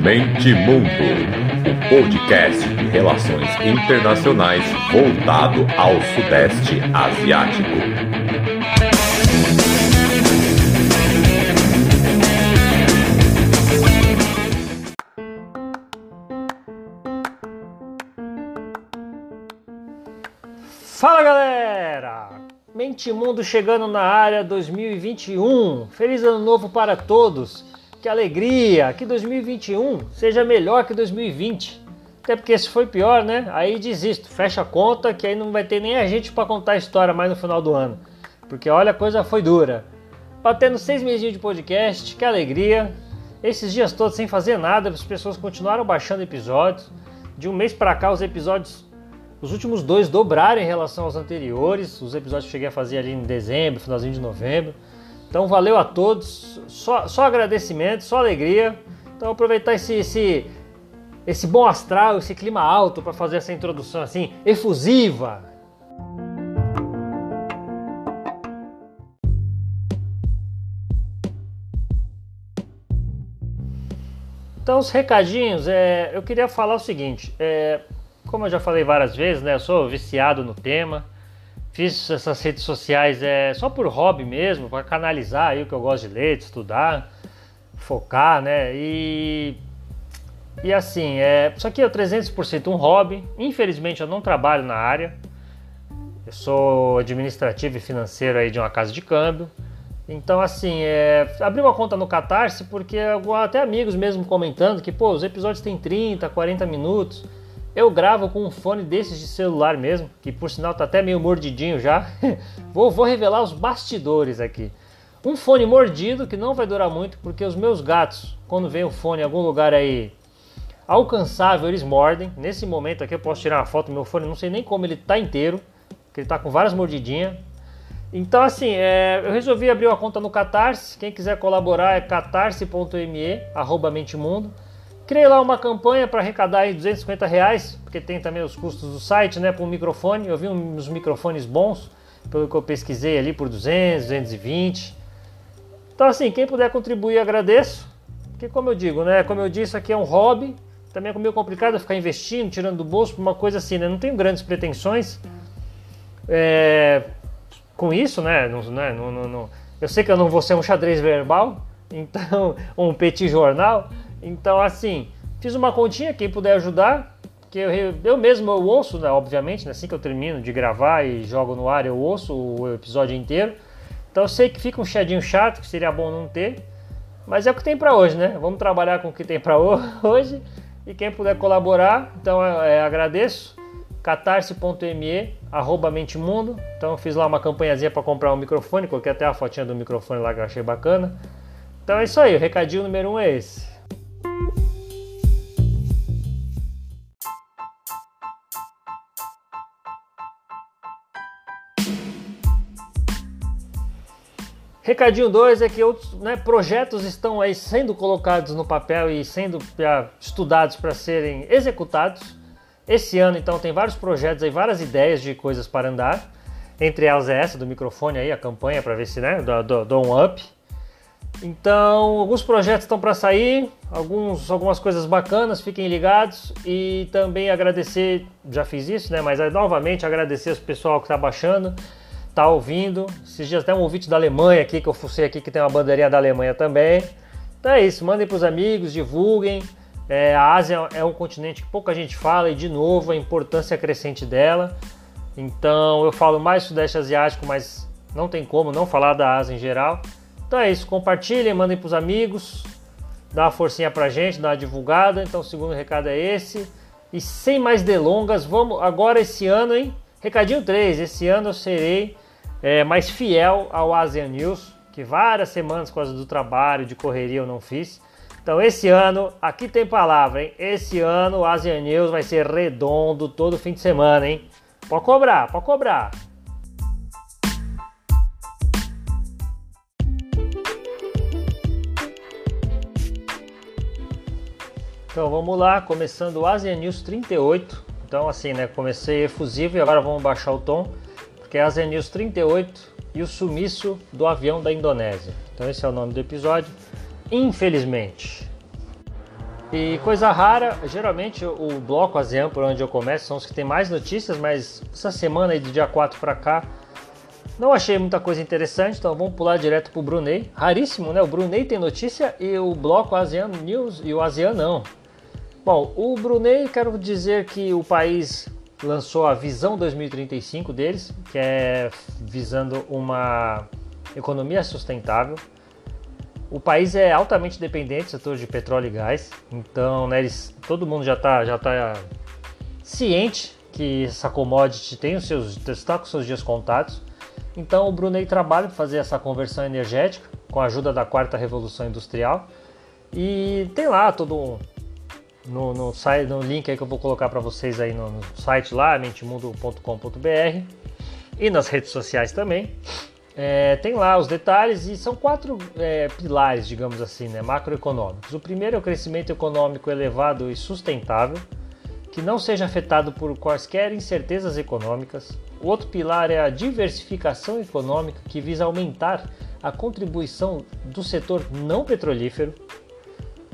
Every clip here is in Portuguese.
Mente Mundo, o podcast de relações internacionais voltado ao Sudeste Asiático. Fala galera! Mente Mundo chegando na área 2021. Feliz ano novo para todos. Que alegria! Que 2021 seja melhor que 2020. Até porque se foi pior, né? Aí desisto, fecha a conta que aí não vai ter nem a gente para contar a história mais no final do ano. Porque olha, a coisa foi dura. Batendo seis meses de podcast, que alegria. Esses dias todos sem fazer nada, as pessoas continuaram baixando episódios. De um mês para cá, os episódios os últimos dois dobraram em relação aos anteriores, os episódios que cheguei a fazer ali em dezembro, finalzinho de novembro. Então valeu a todos, só, só agradecimento, só alegria. Então aproveitar esse, esse, esse bom astral, esse clima alto para fazer essa introdução assim, efusiva. Então os recadinhos, é, eu queria falar o seguinte, é, como eu já falei várias vezes, né? Eu sou viciado no tema. Fiz essas redes sociais é, só por hobby mesmo, para canalizar aí o que eu gosto de ler, de estudar, focar, né? E, e assim, é, isso aqui é 300% um hobby. Infelizmente eu não trabalho na área. Eu sou administrativo e financeiro aí de uma casa de câmbio. Então, assim, é, abri uma conta no Catarse porque até amigos mesmo comentando que, pô, os episódios têm 30, 40 minutos. Eu gravo com um fone desses de celular mesmo, que por sinal tá até meio mordidinho já. vou, vou revelar os bastidores aqui. Um fone mordido que não vai durar muito, porque os meus gatos, quando vem o fone em algum lugar aí alcançável, eles mordem. Nesse momento aqui eu posso tirar uma foto do meu fone, não sei nem como ele tá inteiro, que ele tá com várias mordidinhas. Então assim, é, eu resolvi abrir uma conta no Catarse. Quem quiser colaborar é catarse.me, arroba Mentemundo. Criei lá uma campanha para arrecadar aí 250 reais, porque tem também os custos do site, né, para um microfone. Eu vi uns microfones bons, pelo que eu pesquisei ali, por 200, 220. Então assim, quem puder contribuir, agradeço. Porque como eu digo, né, como eu disse, aqui é um hobby. Também é meio complicado ficar investindo, tirando do bolso, uma coisa assim, né? Não tenho grandes pretensões é, com isso, né? Não, né? Não, não, não, eu sei que eu não vou ser um xadrez verbal, então, um petit jornal, então, assim, fiz uma continha, quem puder ajudar, que eu, eu mesmo eu ouço, né, obviamente, né, assim que eu termino de gravar e jogo no ar, eu ouço o episódio inteiro. Então eu sei que fica um chadinho chato, que seria bom não ter, mas é o que tem para hoje, né? Vamos trabalhar com o que tem para hoje. E quem puder colaborar, então é, é, agradeço. catarse.me arroba Mentemundo. Então eu fiz lá uma campanhazinha para comprar um microfone, coloquei até a fotinha do microfone lá que eu achei bacana. Então é isso aí, o recadinho número um é esse. Recadinho 2 é que outros né, projetos estão aí sendo colocados no papel e sendo já, estudados para serem executados. Esse ano, então, tem vários projetos aí, várias ideias de coisas para andar. Entre elas é essa do microfone aí, a campanha para ver se, né, do, do, um up. Então, alguns projetos estão para sair, alguns, algumas coisas bacanas, fiquem ligados. E também agradecer, já fiz isso, né, mas novamente agradecer o pessoal que está baixando tá ouvindo. Esses dias tem um ouvinte da Alemanha aqui, que eu fucei aqui, que tem uma bandeirinha da Alemanha também. Então é isso, mandem para os amigos, divulguem. É, a Ásia é um continente que pouca gente fala e, de novo, a importância crescente dela. Então eu falo mais Sudeste Asiático, mas não tem como não falar da Ásia em geral. Então é isso, compartilhem, mandem para os amigos, dá uma forcinha pra gente, dá uma divulgada. Então o segundo recado é esse. E sem mais delongas, vamos agora esse ano, hein? Recadinho 3, esse ano eu serei é, mais fiel ao Asian News, que várias semanas por causa do trabalho, de correria eu não fiz. Então esse ano, aqui tem palavra, hein? Esse ano o Asian News vai ser redondo todo fim de semana, hein? Pode cobrar, pode cobrar. Então vamos lá, começando o Asian News 38. Então assim, né, comecei efusivo e agora vamos baixar o tom que é a News 38 e o sumiço do avião da Indonésia. Então esse é o nome do episódio. Infelizmente. E coisa rara, geralmente o bloco ASEAN, por onde eu começo, são os que tem mais notícias, mas essa semana aí do dia 4 para cá, não achei muita coisa interessante, então vamos pular direto para o Brunei. Raríssimo, né? O Brunei tem notícia e o bloco ASEAN News e o ASEAN não. Bom, o Brunei, quero dizer que o país lançou a Visão 2035 deles, que é visando uma economia sustentável. O país é altamente dependente do setor de petróleo e gás, então né, eles, todo mundo já está já tá ciente que essa commodity tem os seus, está com seus dias contados. Então o Brunei trabalha para fazer essa conversão energética com a ajuda da quarta revolução industrial e tem lá todo no, no, site, no link aí que eu vou colocar para vocês aí no, no site lá, mentemundo.com.br e nas redes sociais também. É, tem lá os detalhes e são quatro é, pilares, digamos assim, né, macroeconômicos. O primeiro é o crescimento econômico elevado e sustentável, que não seja afetado por quaisquer incertezas econômicas. O outro pilar é a diversificação econômica, que visa aumentar a contribuição do setor não petrolífero.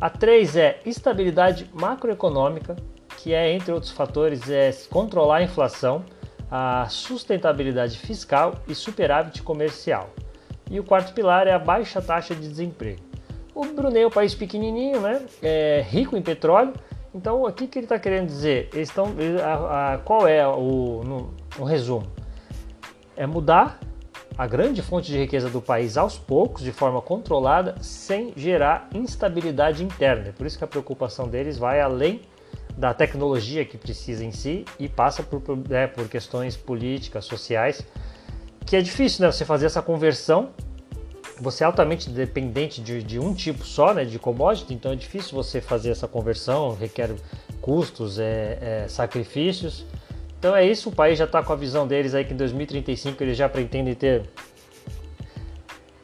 A 3 é estabilidade macroeconômica, que é, entre outros fatores, é controlar a inflação a sustentabilidade fiscal e superávit comercial. E o quarto pilar é a baixa taxa de desemprego. O Brunei é um país pequenininho, né? É rico em petróleo. Então, o que, que ele está querendo dizer? Eles estão, a, a, qual é o, no, o resumo? É mudar a grande fonte de riqueza do país aos poucos, de forma controlada, sem gerar instabilidade interna. É por isso que a preocupação deles vai além da tecnologia que precisa em si e passa por, né, por questões políticas, sociais, que é difícil né, você fazer essa conversão. Você é altamente dependente de, de um tipo só, né, de commodity, então é difícil você fazer essa conversão, requer custos, é, é, sacrifícios. Então é isso, o país já está com a visão deles aí que em 2035 eles já pretendem ter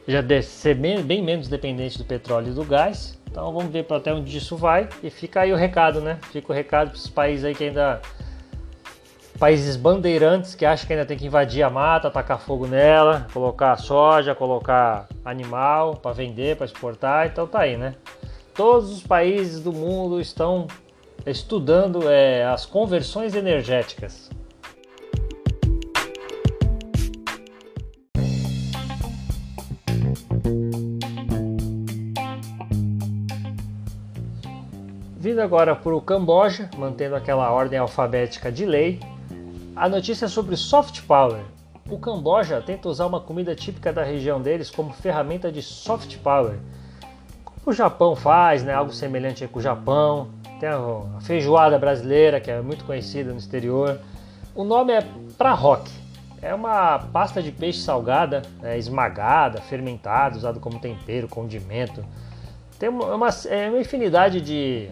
já ser bem, bem menos dependente do petróleo e do gás. Então vamos ver para até onde isso vai. E fica aí o recado, né? Fica o recado para esses países aí que ainda. Países bandeirantes que acham que ainda tem que invadir a mata, tacar fogo nela, colocar soja, colocar animal para vender, para exportar. Então tá aí, né? Todos os países do mundo estão estudando é, as conversões energéticas. Vindo agora para o Camboja, mantendo aquela ordem alfabética de lei, a notícia é sobre soft power. O Camboja tenta usar uma comida típica da região deles como ferramenta de soft power. O Japão faz, né? algo semelhante com o Japão. Tem a feijoada brasileira, que é muito conhecida no exterior. O nome é Prahock. É uma pasta de peixe salgada, é, esmagada, fermentada, usado como tempero, condimento. Tem uma, uma, é uma infinidade de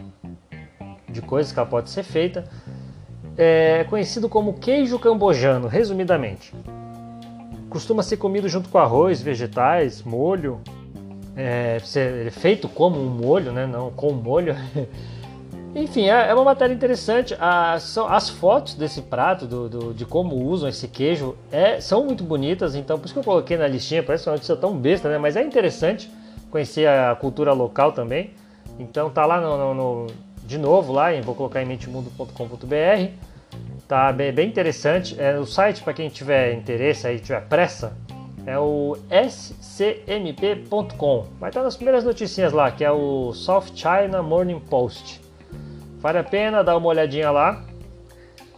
de coisas que ela pode ser feita. É conhecido como queijo cambojano, resumidamente. Costuma ser comido junto com arroz, vegetais, molho. É, é feito como um molho, né? não com molho. Enfim, é, é uma matéria interessante. As, as fotos desse prato, do, do, de como usam esse queijo, é, são muito bonitas. Então, por isso que eu coloquei na listinha. Parece uma notícia tão besta, né? Mas é interessante conhecer a cultura local também. Então, tá lá no, no, no de novo lá, vou colocar em mentemundo.com.br. Tá bem, bem, interessante. É, o site, para quem tiver interesse, aí tiver pressa, é o scmp.com. Vai estar nas primeiras notícias lá, que é o South China Morning Post. Vale a pena dar uma olhadinha lá.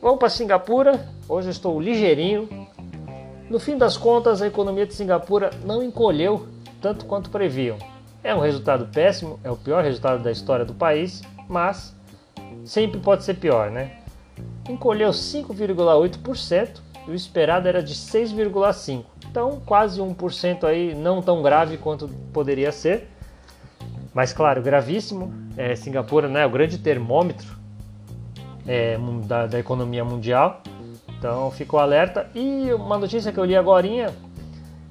Vamos para Singapura. Hoje estou ligeirinho. No fim das contas, a economia de Singapura não encolheu tanto quanto previam. É um resultado péssimo, é o pior resultado da história do país, mas sempre pode ser pior, né? Encolheu 5,8% e o esperado era de 6,5%. Então, quase 1% aí, não tão grave quanto poderia ser. Mas, claro, gravíssimo. É, Singapura né, é o grande termômetro é, da, da, economia mundial. Então, ficou alerta. E uma notícia que eu li agora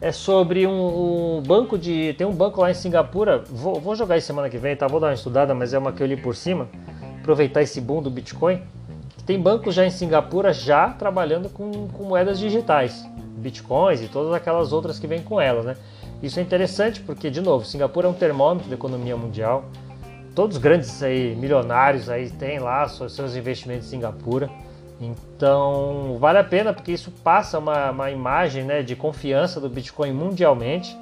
é sobre um, um, banco de. Tem um banco lá em Singapura. Vou, vou, jogar isso semana que vem, tá? Vou dar uma estudada, mas é uma que eu li por cima. Aproveitar esse boom do Bitcoin. Tem bancos já em Singapura já trabalhando com, com moedas digitais, bitcoins e todas aquelas outras que vêm com elas, né? Isso é interessante porque, de novo, Singapura é um termômetro da economia mundial. todos os grandes aí, milionários aí têm lá seus, investimentos em Singapura. Então vale a pena porque isso passa uma, uma imagem né, de confiança do Bitcoin mundialmente.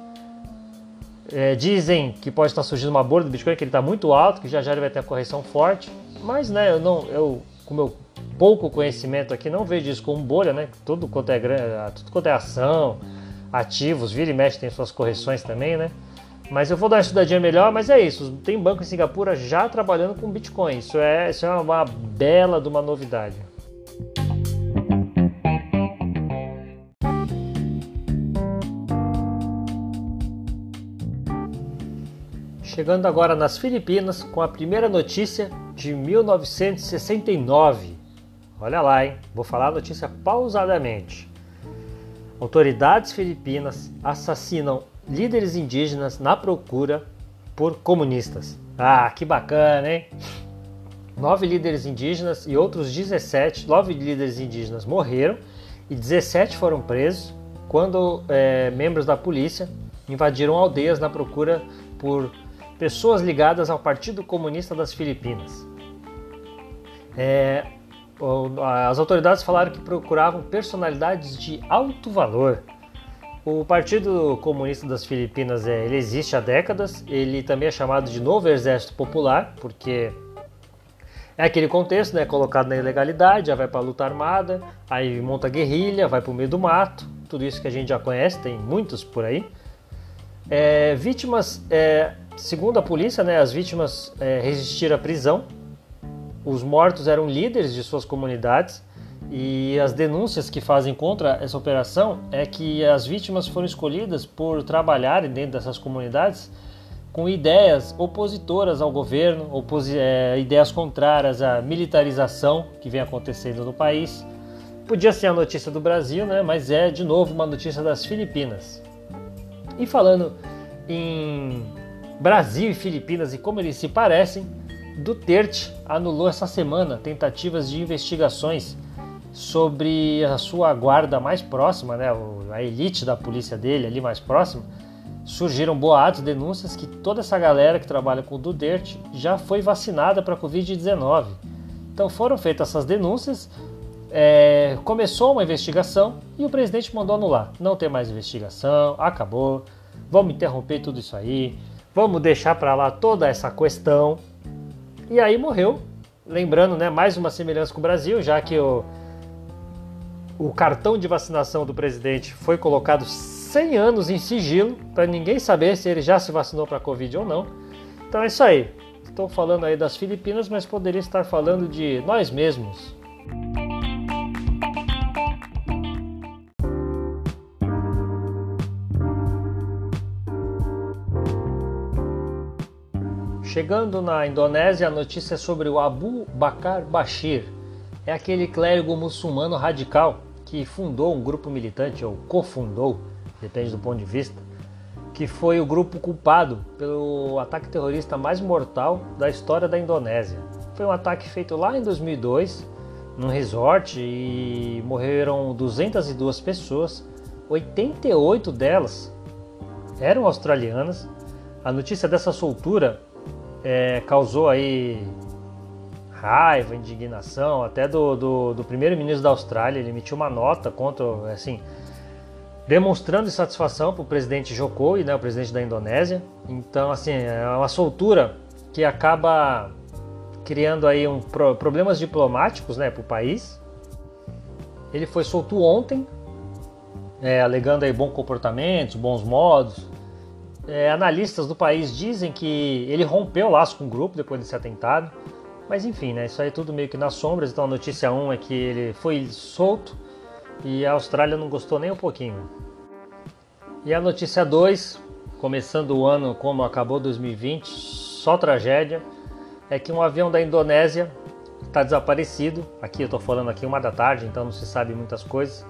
É, dizem que pode estar surgindo uma bolha do Bitcoin, que ele está muito alto, que já já ele vai ter a correção forte. Mas né, eu não, eu, com meu pouco conhecimento aqui, não vejo isso como bolha, né? Tudo quanto é tudo quanto é ação, ativos, vira e mexe tem suas correções também, né? Mas eu vou dar uma estudadinha melhor, mas é isso. Tem banco em Singapura já trabalhando com Bitcoin. Isso é, isso é uma bela de uma novidade. Chegando agora nas Filipinas com a primeira notícia de 1969. Olha lá, hein? Vou falar a notícia pausadamente. Autoridades filipinas assassinam líderes indígenas na procura por comunistas. Ah, que bacana, hein? Nove líderes indígenas e outros 17, nove líderes indígenas morreram e 17 foram presos quando é, membros da polícia invadiram aldeias na procura por pessoas ligadas ao Partido Comunista das Filipinas. É, as autoridades falaram que procuravam personalidades de alto valor. O Partido Comunista das Filipinas é, ele existe há décadas, ele também é chamado de Novo Exército Popular, porque é aquele contexto, né, colocado na ilegalidade, já vai para a luta armada, aí monta guerrilha, vai para o meio do mato, tudo isso que a gente já conhece, tem muitos por aí. É, vítimas, é, segundo a polícia, né, as vítimas é, resistiram à prisão, os mortos eram líderes de suas comunidades, e as denúncias que fazem contra essa operação é que as vítimas foram escolhidas por trabalharem dentro dessas comunidades com ideias opositoras ao governo, é, ideias contrárias à militarização que vem acontecendo no país. Podia ser a notícia do Brasil, né? mas é de novo uma notícia das Filipinas. E falando em Brasil e Filipinas e como eles se parecem, Duterte anulou essa semana tentativas de investigações sobre a sua guarda mais próxima, né, a elite da polícia dele ali mais próxima, surgiram boatos, denúncias que toda essa galera que trabalha com o Duterte já foi vacinada para a Covid-19. Então foram feitas essas denúncias, é, começou uma investigação e o presidente mandou anular. Não tem mais investigação, acabou, vamos interromper tudo isso aí, vamos deixar para lá toda essa questão. E aí morreu. Lembrando, né, mais uma semelhança com o Brasil, já que o o cartão de vacinação do presidente foi colocado 100 anos em sigilo para ninguém saber se ele já se vacinou para Covid ou não. Então é isso aí. Estou falando aí das Filipinas, mas poderia estar falando de nós mesmos. Chegando na Indonésia, a notícia é sobre o Abu Bakar Bashir, é aquele clérigo muçulmano radical que fundou um grupo militante, ou cofundou, depende do ponto de vista, que foi o grupo culpado pelo ataque terrorista mais mortal da história da Indonésia. Foi um ataque feito lá em 2002, num resort, e morreram 202 pessoas, 88 delas eram australianas. A notícia dessa soltura é, causou aí raiva, indignação, até do, do, do primeiro-ministro da Austrália. Ele emitiu uma nota contra, assim, demonstrando insatisfação para o presidente Jokowi, né, o presidente da Indonésia. Então, assim, é uma soltura que acaba criando aí um, problemas diplomáticos né, para o país. Ele foi solto ontem, é, alegando aí bom comportamento, bons modos. É, analistas do país dizem que ele rompeu laço com o grupo depois desse atentado. Mas enfim, né? Isso aí é tudo meio que nas sombras. Então a notícia 1 é que ele foi solto e a Austrália não gostou nem um pouquinho. E a notícia 2, começando o ano como acabou 2020, só tragédia, é que um avião da Indonésia está desaparecido. Aqui eu estou falando aqui uma da tarde, então não se sabe muitas coisas.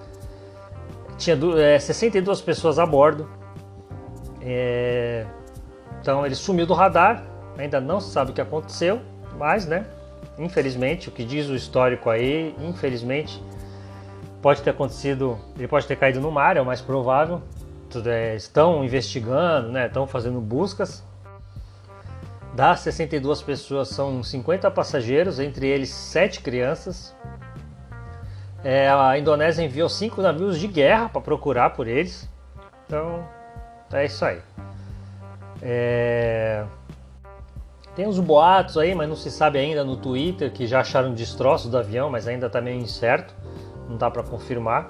Tinha é, 62 pessoas a bordo. É, então ele sumiu do radar, ainda não se sabe o que aconteceu. Mas, né, infelizmente, o que diz o histórico aí, infelizmente, pode ter acontecido, ele pode ter caído no mar, é o mais provável. É, estão investigando, né, estão fazendo buscas. Das 62 pessoas são 50 passageiros, entre eles 7 crianças. É, a Indonésia enviou 5 navios de guerra para procurar por eles. Então, é isso aí. É... Tem uns boatos aí, mas não se sabe ainda no Twitter que já acharam destroços do avião, mas ainda está meio incerto, não dá para confirmar.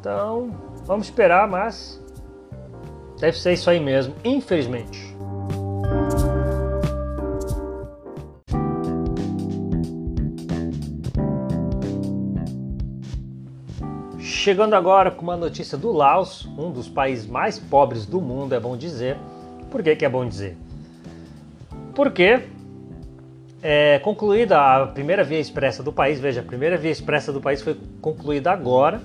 Então, vamos esperar, mas deve ser isso aí mesmo, infelizmente. Chegando agora com uma notícia do Laos, um dos países mais pobres do mundo, é bom dizer. Por que, que é bom dizer? Porque é concluída a primeira via expressa do país, veja, a primeira via expressa do país foi concluída agora,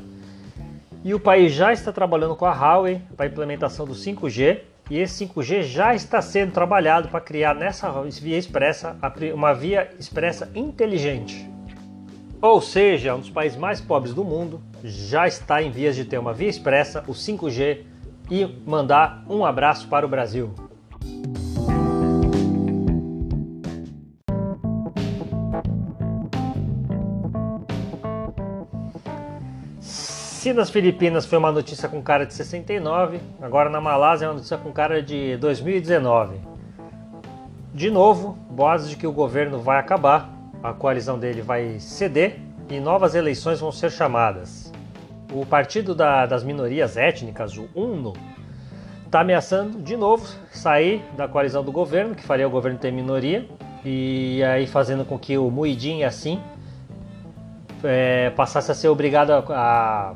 e o país já está trabalhando com a Huawei para a implementação do 5G, e esse 5G já está sendo trabalhado para criar nessa via expressa uma via expressa inteligente. Ou seja, um dos países mais pobres do mundo já está em vias de ter uma via expressa, o 5G, e mandar um abraço para o Brasil. Se nas Filipinas foi uma notícia com cara de 69, agora na Malásia é uma notícia com cara de 2019. De novo, boatos de que o governo vai acabar a coalizão dele vai ceder e novas eleições vão ser chamadas. O Partido da, das Minorias Étnicas, o UNO, está ameaçando de novo sair da coalizão do governo, que faria o governo ter minoria, e aí fazendo com que o Muidin, assim, é, passasse a ser obrigado a, a,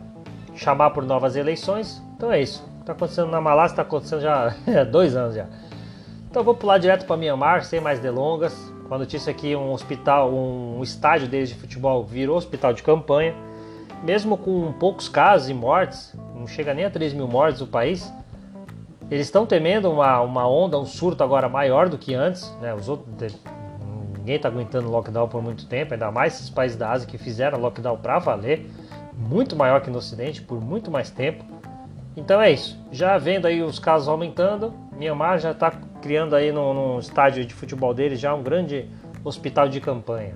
chamar por novas eleições. Então é isso. Está acontecendo na Malásia, está acontecendo já há dois anos já. Então vou pular direto para Myanmar, sem mais delongas com a notícia que um hospital, um estádio deles de futebol virou hospital de campanha. Mesmo com poucos casos e mortes, não chega nem a 3 mil mortes no país, eles estão temendo uma, uma onda, um surto agora maior do que antes. Né? Os outros, ninguém está aguentando lockdown por muito tempo, ainda mais esses países da Ásia que fizeram lockdown para valer, muito maior que no Ocidente, por muito mais tempo. Então é isso. Já vendo aí os casos aumentando, Myanmar já está criando aí no, no, estádio de futebol dele já um grande hospital de campanha.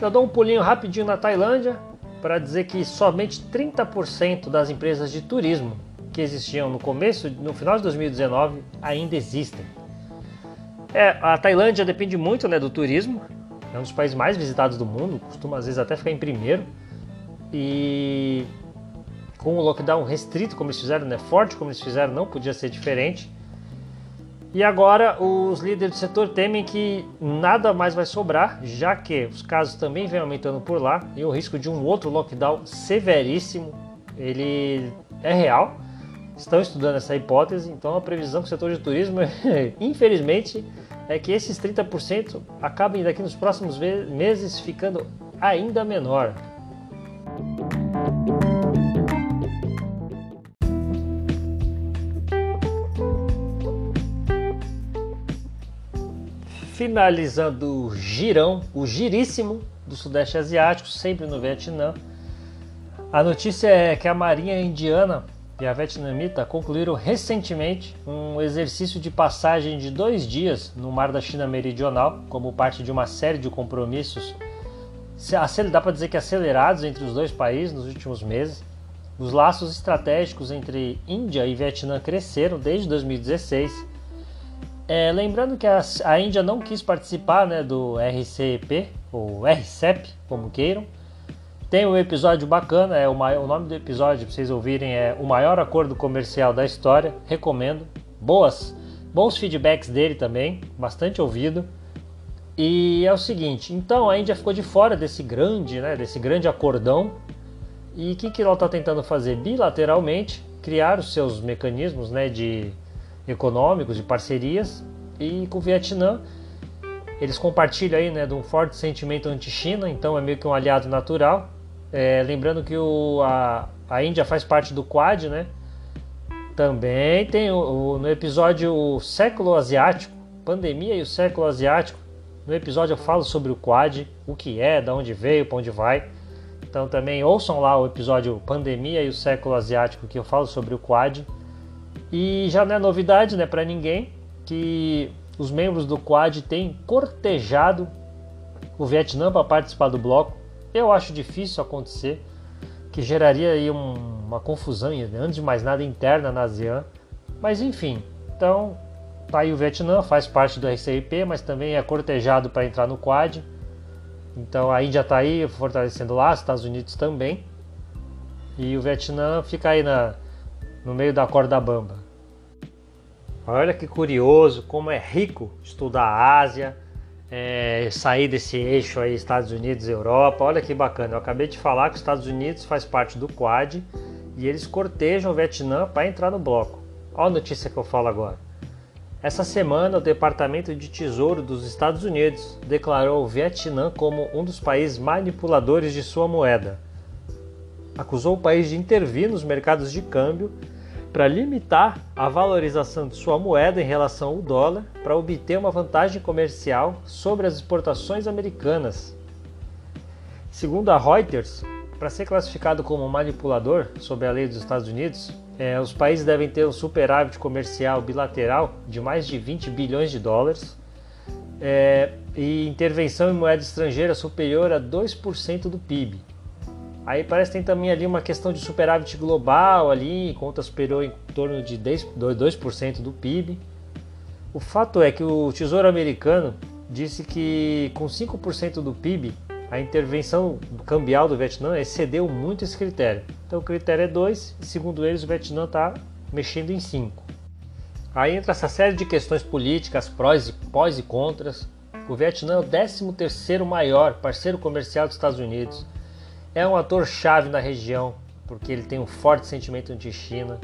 Já dou um pulinho rapidinho na Tailândia para dizer que somente 30% das empresas de turismo que existiam no começo, no final de 2019, ainda existem. É, a Tailândia depende muito né, do turismo, é um dos países mais visitados do mundo, costuma às vezes até ficar em primeiro. E com o lockdown restrito, como eles fizeram, né, forte como eles fizeram, não podia ser diferente. E agora os líderes do setor temem que nada mais vai sobrar, já que os casos também vêm aumentando por lá e o risco de um outro lockdown severíssimo, ele é real. Estão estudando essa hipótese, então a previsão do setor de turismo, infelizmente, é que esses 30% acabem daqui nos próximos meses ficando ainda menor. Finalizando o girão, o giríssimo do Sudeste Asiático, sempre no Vietnã. A notícia é que a Marinha Indiana e a vietnamita concluíram recentemente um exercício de passagem de dois dias no Mar da China Meridional, como parte de uma série de compromissos, dá para dizer que acelerados entre os dois países nos últimos meses. Os laços estratégicos entre Índia e Vietnã cresceram desde 2016 é, lembrando que a, a, Índia não quis participar né, do RCEP, ou RCEP, como queiram. Tem um episódio bacana, é o, o nome do episódio, para vocês ouvirem, é O Maior Acordo Comercial da História. Recomendo. Boas, bons feedbacks dele também, bastante ouvido. E é o seguinte, então a Índia ficou de fora desse grande, né, desse grande acordão. E o que, que ela está tentando fazer? Bilateralmente, criar os seus mecanismos né, de econômicos, de parcerias, e com o Vietnã eles compartilham aí né, de um forte sentimento anti-China, então é meio que um aliado natural. É, lembrando que o, a, a Índia faz parte do Quad, né? Também tem o, o, no episódio o Século Asiático, Pandemia e o Século Asiático. No episódio eu falo sobre o Quad, o que é, de onde veio, para onde vai. Então também ouçam lá o episódio Pandemia e o Século Asiático que eu falo sobre o Quad. E já não é novidade né, para ninguém que os membros do Quad têm cortejado o Vietnã para participar do bloco. Eu acho difícil acontecer, que geraria aí um, uma confusão, antes de mais nada, interna na ASEAN. Mas enfim, então tá aí o Vietnã, faz parte do RCIP, mas também é cortejado para entrar no Quad. Então a Índia está aí fortalecendo lá, os Estados Unidos também. E o Vietnã fica aí na, no meio da corda bamba. Olha que curioso, como é rico estudar a Ásia, é, sair desse eixo aí Estados Unidos Europa. Olha que bacana. Eu acabei de falar que os Estados Unidos faz parte do Quad e eles cortejam o Vietnã para entrar no bloco. Olha a notícia que eu falo agora. Essa semana, o Departamento de Tesouro dos Estados Unidos declarou o Vietnã como um dos países manipuladores de sua moeda. Acusou o país de intervir nos mercados de câmbio para limitar a valorização de sua moeda em relação ao dólar para obter uma vantagem comercial sobre as exportações americanas. Segundo a Reuters, para ser classificado como manipulador sob a lei dos Estados Unidos, é, os países devem ter um superávit comercial bilateral de mais de 20 bilhões de dólares é, e intervenção em moeda estrangeira superior a 2% do PIB. Aí parece que tem também ali uma questão de superávit global ali, conta superior em torno de 2% do PIB. O fato é que o Tesouro Americano disse que com 5% do PIB a intervenção cambial do Vietnã excedeu muito esse critério. Então o critério é 2 e segundo eles o Vietnã está mexendo em 5. Aí entra essa série de questões políticas, prós e, pós e contras. O Vietnã é o 13º maior parceiro comercial dos Estados Unidos é um ator chave na região, porque ele tem um forte sentimento anti-China.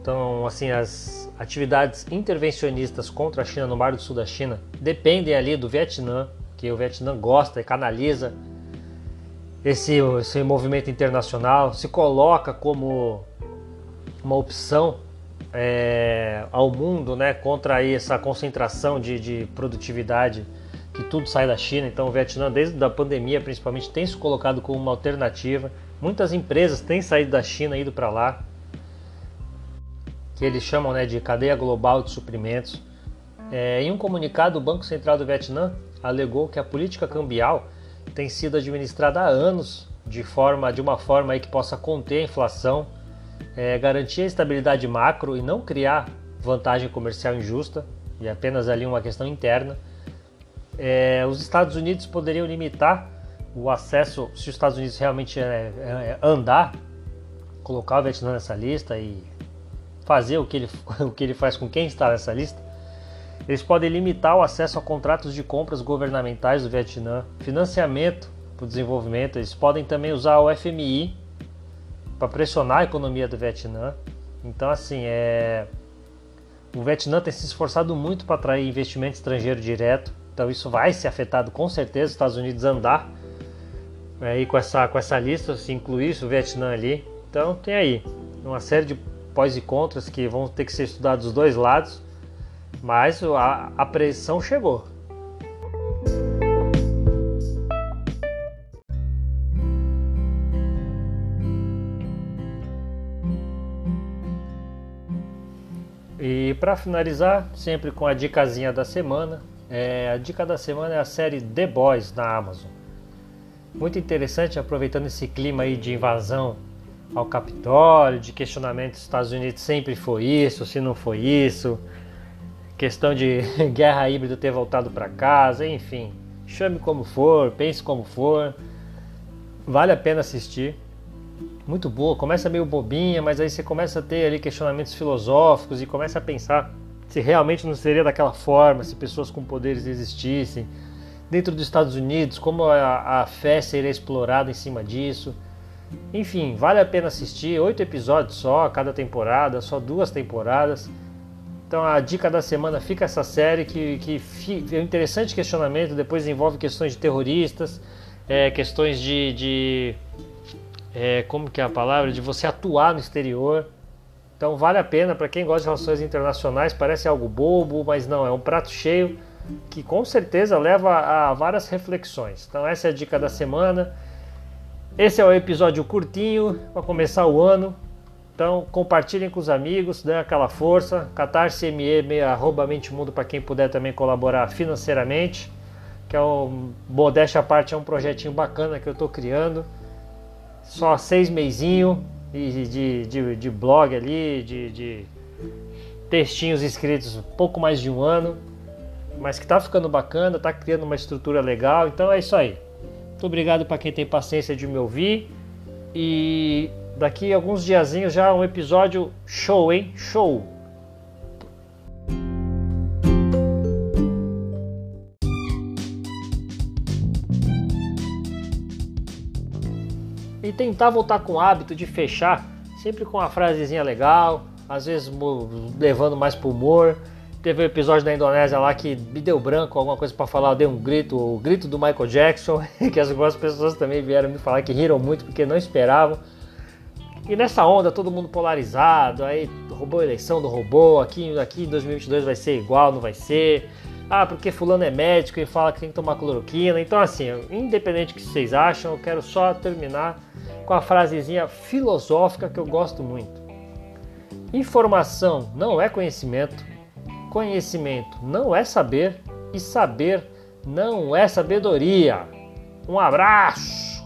Então, assim, as atividades intervencionistas contra a China no Mar do Sul da China dependem ali do Vietnã, que o Vietnã gosta e canaliza esse, esse movimento internacional, se coloca como uma opção é, ao mundo né, contra essa concentração de, de produtividade que tudo sai da China, então o Vietnã, desde a pandemia principalmente, tem se colocado como uma alternativa. Muitas empresas têm saído da China e ido para lá, que eles chamam né, de cadeia global de suprimentos. É, em um comunicado, o Banco Central do Vietnã alegou que a política cambial tem sido administrada há anos de forma de uma forma aí que possa conter a inflação, é, garantir a estabilidade macro e não criar vantagem comercial injusta, e apenas ali uma questão interna é, os Estados Unidos poderiam limitar o acesso, se os Estados Unidos realmente é, é, é, andar, colocar o Vietnã nessa lista e fazer o que, ele, o que ele faz com quem está nessa lista, eles podem limitar o acesso a contratos de compras governamentais do Vietnã, financiamento para o desenvolvimento, eles podem também usar o FMI para pressionar a economia do Vietnã. Então, assim, é... o Vietnã tem se esforçado muito para atrair investimento estrangeiro direto. Então isso vai ser afetado com certeza, os Estados Unidos andar aí com essa, com essa lista, se incluir o Vietnã ali. Então tem aí uma série de pós e contras que vão ter que ser estudados dos dois lados, mas a, a pressão chegou. E para finalizar, sempre com a dicasinha da semana, é, a dica da semana é a série The Boys na Amazon. Muito interessante, aproveitando esse clima aí de invasão ao Capitólio, de questionamento se os Estados Unidos sempre foi isso, se não foi isso, questão de guerra híbrida ter voltado para casa, enfim, chame como for, pense como for, vale a pena assistir. Muito boa, começa meio bobinha, mas aí você começa a ter ali questionamentos filosóficos e começa a pensar se realmente não seria daquela forma, se pessoas com poderes existissem. Dentro dos Estados Unidos, como a, a fé seria explorada em cima disso. Enfim, vale a pena assistir. Oito episódios só, cada temporada, só duas temporadas. Então a dica da semana fica essa série que, que é um interessante questionamento. Depois envolve questões de terroristas, é, questões de, de é, como que é a palavra, de você atuar no exterior. Então vale a pena para quem gosta de relações internacionais, parece algo bobo, mas não, é um prato cheio que com certeza leva a várias reflexões. Então essa é a dica da semana. Esse é o episódio curtinho para começar o ano. Então compartilhem com os amigos, dê aquela força. Catarse.me, arroba Mente Mundo para quem puder também colaborar financeiramente. Que é um modéstia à parte, é um projetinho bacana que eu estou criando. Só seis meizinho de, de, de, de blog ali, de, de textinhos escritos pouco mais de um ano. Mas que está ficando bacana, está criando uma estrutura legal. Então é isso aí. Muito obrigado para quem tem paciência de me ouvir. E daqui a alguns diazinhos já um episódio show, hein? Show! Tentar voltar com o hábito de fechar sempre com uma frasezinha legal, às vezes levando mais pro humor. Teve um episódio da Indonésia lá que me deu branco, alguma coisa para falar, eu dei um grito, o grito do Michael Jackson, que algumas pessoas também vieram me falar que riram muito porque não esperavam. E nessa onda, todo mundo polarizado, aí roubou a eleição do robô, aqui, aqui em 2022 vai ser igual, não vai ser. Ah, porque fulano é médico e fala que tem que tomar cloroquina. Então assim, independente do que vocês acham, eu quero só terminar com a frasezinha filosófica que eu gosto muito. Informação não é conhecimento, conhecimento não é saber e saber não é sabedoria. Um abraço!